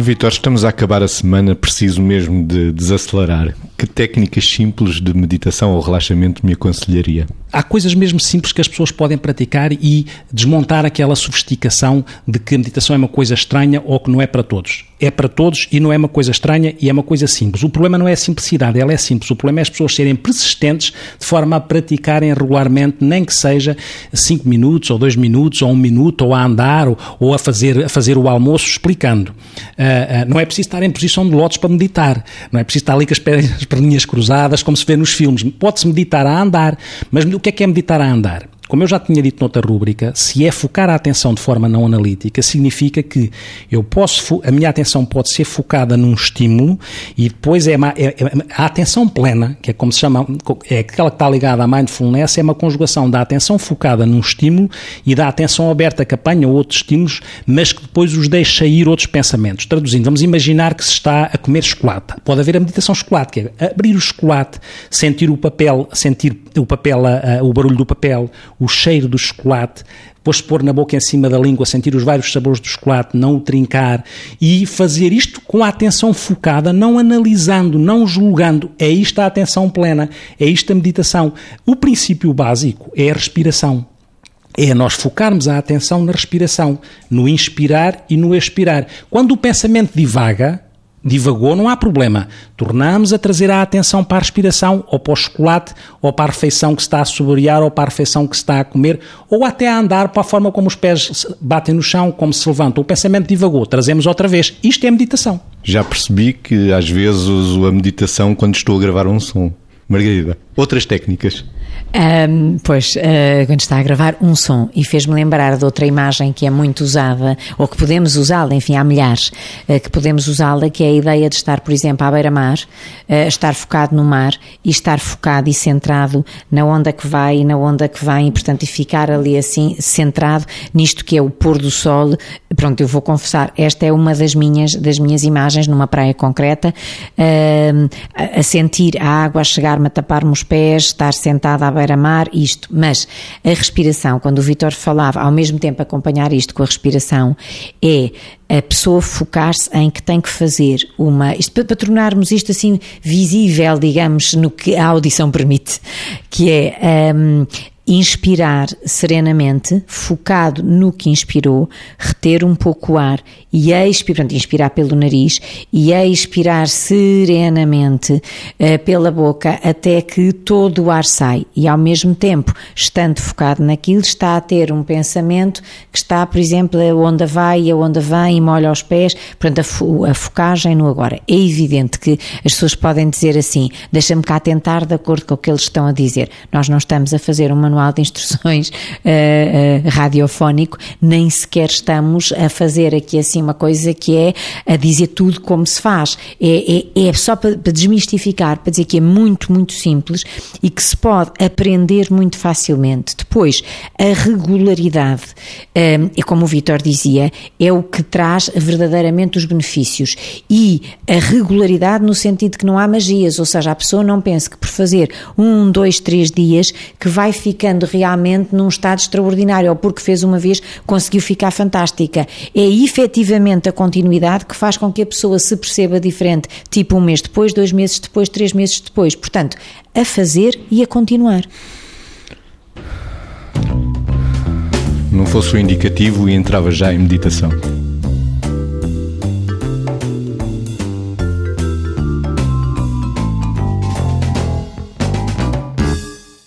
Vitor, estamos a acabar a semana, preciso mesmo de desacelerar. Que técnicas simples de meditação ou relaxamento me aconselharia? Há coisas mesmo simples que as pessoas podem praticar e desmontar aquela sofisticação de que a meditação é uma coisa estranha ou que não é para todos. É para todos e não é uma coisa estranha e é uma coisa simples. O problema não é a simplicidade, ela é simples. O problema é as pessoas serem persistentes de forma a praticarem regularmente, nem que seja 5 minutos ou 2 minutos ou 1 um minuto ou a andar ou, ou, a, fazer, a fazer o almoço explicando. Uh, uh, não é preciso estar em posição de lótus para meditar. Não é preciso estar ali com as pernas perninhas cruzadas, como se vê nos filmes. Pode-se meditar a andar, mas o que é que é meditar a andar? Como eu já tinha dito noutra rúbrica, se é focar a atenção de forma não analítica, significa que eu posso, a minha atenção pode ser focada num estímulo e depois é, uma, é, é a atenção plena, que é como se chama, é aquela que está ligada à mindfulness, é uma conjugação da atenção focada num estímulo e da atenção aberta que apanha outros estímulos, mas que depois os deixa ir outros pensamentos. Traduzindo, vamos imaginar que se está a comer chocolate. Pode haver a meditação chocolate, que é abrir o chocolate, sentir o papel, sentir o papel, o barulho do papel, o cheiro do chocolate, depois pôr na boca em cima da língua, sentir os vários sabores do chocolate, não o trincar e fazer isto com a atenção focada, não analisando, não julgando. É isto a atenção plena, é isto a meditação. O princípio básico é a respiração. É nós focarmos a atenção na respiração, no inspirar e no expirar. Quando o pensamento divaga, divagou, não há problema. Tornamos a trazer a atenção para a respiração, ou para o chocolate, ou para a refeição que está a saborear, ou para a refeição que está a comer, ou até a andar para a forma como os pés batem no chão, como se levantam. O pensamento divagou, trazemos outra vez. Isto é meditação. Já percebi que às vezes uso a meditação quando estou a gravar um som. Margarida, outras técnicas? Um, pois, uh, quando está a gravar um som e fez-me lembrar de outra imagem que é muito usada, ou que podemos usá-la, enfim, há milhares, uh, que podemos usá-la, que é a ideia de estar, por exemplo, à beira-mar, uh, estar focado no mar e estar focado e centrado na onda que vai e na onda que vem, e, portanto, e ficar ali assim, centrado nisto que é o pôr do sol. Pronto, eu vou confessar, esta é uma das minhas, das minhas imagens numa praia concreta, a sentir a água a chegar-me a tapar-me os pés, estar sentada à beira-mar, isto. Mas a respiração, quando o Vitor falava, ao mesmo tempo acompanhar isto com a respiração, é a pessoa focar-se em que tem que fazer uma. Isto para, para, tornarmos isto assim visível, digamos, no que a audição permite, que é. Um, inspirar serenamente, focado no que inspirou, reter um pouco o ar e expirar, inspirar pelo nariz e expirar serenamente uh, pela boca até que todo o ar sai e ao mesmo tempo, estando focado naquilo, está a ter um pensamento que está, por exemplo, a onda vai e a onda vem e molha os pés, portanto a, fo a focagem no agora. É evidente que as pessoas podem dizer assim, deixa-me cá tentar de acordo com o que eles estão a dizer. Nós não estamos a fazer um manual de instruções uh, uh, radiofónico, nem sequer estamos a fazer aqui assim uma coisa que é a dizer tudo como se faz. É, é, é só para, para desmistificar, para dizer que é muito, muito simples e que se pode aprender muito facilmente. Depois, a regularidade, um, é como o Vitor dizia, é o que traz verdadeiramente os benefícios. E a regularidade no sentido que não há magias, ou seja, a pessoa não pensa que por fazer um, dois, três dias que vai ficando realmente num estado extraordinário, ou porque fez uma vez conseguiu ficar fantástica. É efetivamente a continuidade que faz com que a pessoa se perceba diferente, tipo um mês depois, dois meses depois, três meses depois. Portanto, a fazer e a continuar. Não fosse o indicativo e entrava já em meditação.